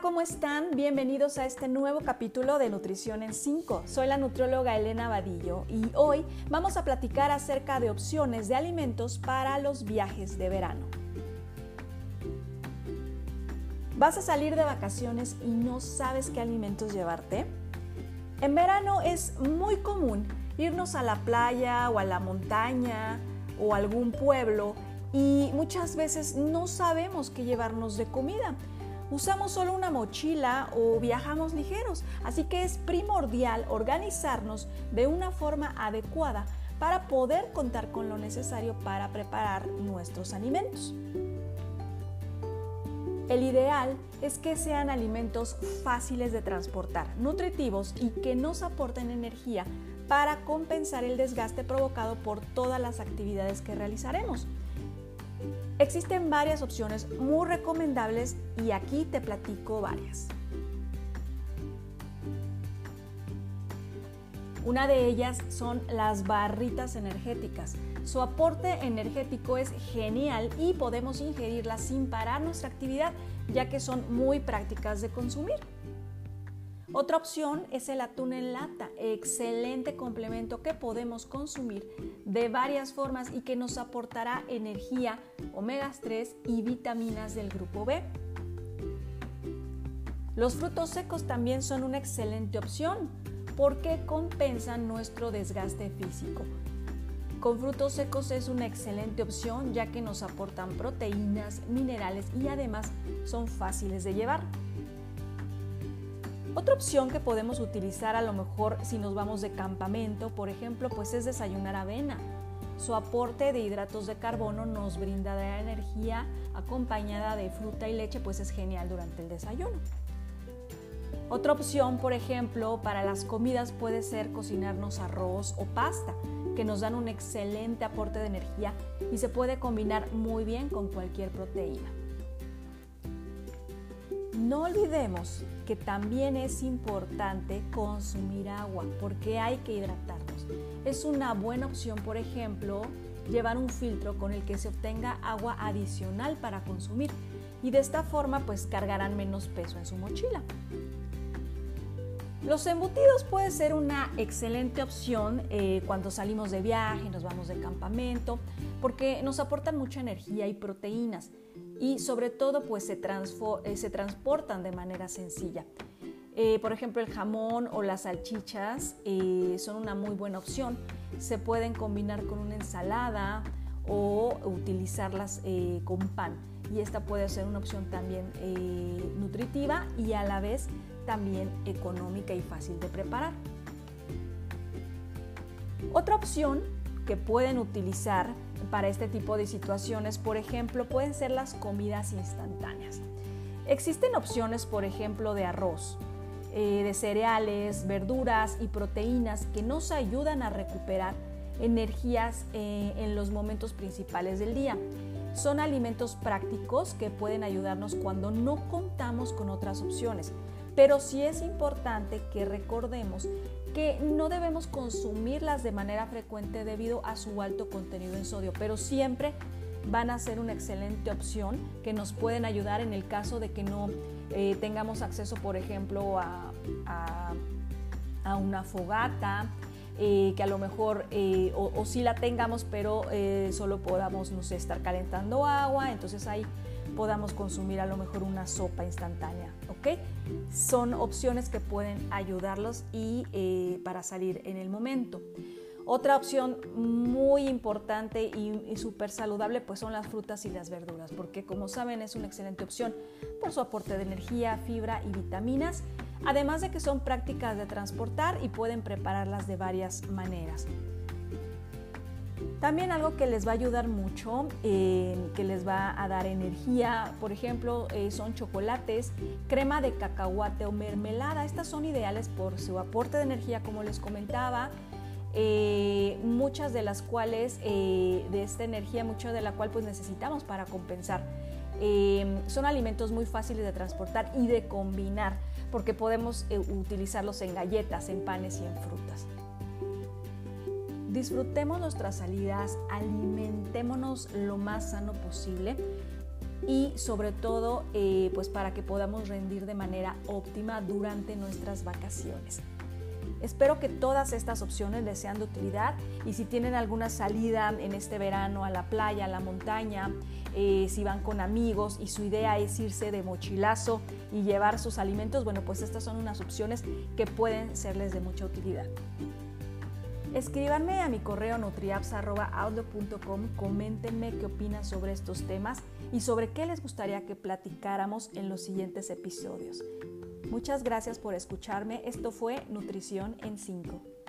¿cómo están? Bienvenidos a este nuevo capítulo de Nutrición en 5. Soy la nutrióloga Elena Vadillo y hoy vamos a platicar acerca de opciones de alimentos para los viajes de verano. ¿Vas a salir de vacaciones y no sabes qué alimentos llevarte? En verano es muy común irnos a la playa o a la montaña o a algún pueblo y muchas veces no sabemos qué llevarnos de comida usamos solo una mochila o viajamos ligeros, así que es primordial organizarnos de una forma adecuada para poder contar con lo necesario para preparar nuestros alimentos. El ideal es que sean alimentos fáciles de transportar, nutritivos y que nos aporten energía para compensar el desgaste provocado por todas las actividades que realizaremos. Existen varias opciones muy recomendables y aquí te platico varias. Una de ellas son las barritas energéticas. Su aporte energético es genial y podemos ingerirlas sin parar nuestra actividad ya que son muy prácticas de consumir. Otra opción es el atún en lata, excelente complemento que podemos consumir de varias formas y que nos aportará energía, omegas 3 y vitaminas del grupo B. Los frutos secos también son una excelente opción porque compensan nuestro desgaste físico. Con frutos secos es una excelente opción ya que nos aportan proteínas, minerales y además son fáciles de llevar. Otra opción que podemos utilizar a lo mejor si nos vamos de campamento, por ejemplo, pues es desayunar avena. Su aporte de hidratos de carbono nos brinda energía acompañada de fruta y leche, pues es genial durante el desayuno. Otra opción, por ejemplo, para las comidas puede ser cocinarnos arroz o pasta, que nos dan un excelente aporte de energía y se puede combinar muy bien con cualquier proteína. No olvidemos que también es importante consumir agua porque hay que hidratarnos. Es una buena opción, por ejemplo, llevar un filtro con el que se obtenga agua adicional para consumir y de esta forma pues cargarán menos peso en su mochila. Los embutidos puede ser una excelente opción eh, cuando salimos de viaje, nos vamos de campamento, porque nos aportan mucha energía y proteínas y sobre todo pues se, eh, se transportan de manera sencilla. Eh, por ejemplo, el jamón o las salchichas son una muy buena opción. Se pueden combinar con una ensalada o utilizarlas con pan. Y esta puede ser una opción también nutritiva y a la vez también económica y fácil de preparar. Otra opción que pueden utilizar para este tipo de situaciones, por ejemplo, pueden ser las comidas instantáneas. Existen opciones, por ejemplo, de arroz, eh, de cereales, verduras y proteínas que nos ayudan a recuperar energías eh, en los momentos principales del día. Son alimentos prácticos que pueden ayudarnos cuando no contamos con otras opciones. Pero sí es importante que recordemos que no debemos consumirlas de manera frecuente debido a su alto contenido en sodio, pero siempre van a ser una excelente opción que nos pueden ayudar en el caso de que no eh, tengamos acceso, por ejemplo, a, una fogata, eh, que a lo mejor eh, o, o sí la tengamos, pero solo podamos, no estar calentando agua, entonces ahí podamos consumir a lo mejor una sopa instantánea, ¿ok? Son opciones que pueden ayudarlos y eh, para salir en el momento. Otra opción muy importante y, y súper saludable pues son las frutas y las verduras, porque como saben es una excelente opción por su aporte de energía, fibra y vitaminas, además de que son prácticas de transportar y pueden prepararlas de varias maneras. También algo que les va a ayudar mucho, eh, que les va a dar energía, por ejemplo, eh, son chocolates, crema de cacahuate o mermelada. Estas son ideales por su aporte de energía, como les comentaba. Eh, muchas de las cuales, de esta energía, mucha de la cual pues necesitamos para compensar. son alimentos muy fáciles de transportar y de combinar, porque podemos utilizarlos en galletas, en panes y en frutas. Disfrutemos nuestras salidas, alimentémonos lo más sano posible, y sobre todo eh, pues para que podamos rendir de manera óptima durante nuestras vacaciones. Espero que todas estas opciones les sean de utilidad y si tienen alguna salida en este verano a la playa, a la montaña, eh, si van con amigos y su idea es irse de mochilazo y llevar sus alimentos, bueno, pues estas son unas opciones que pueden serles de mucha utilidad. Escríbanme a mi correo nutriapps.outlook.com, coméntenme qué opinan sobre estos temas y sobre qué les gustaría que platicáramos en los siguientes episodios. Muchas gracias por escucharme. Esto fue Nutrición en 5.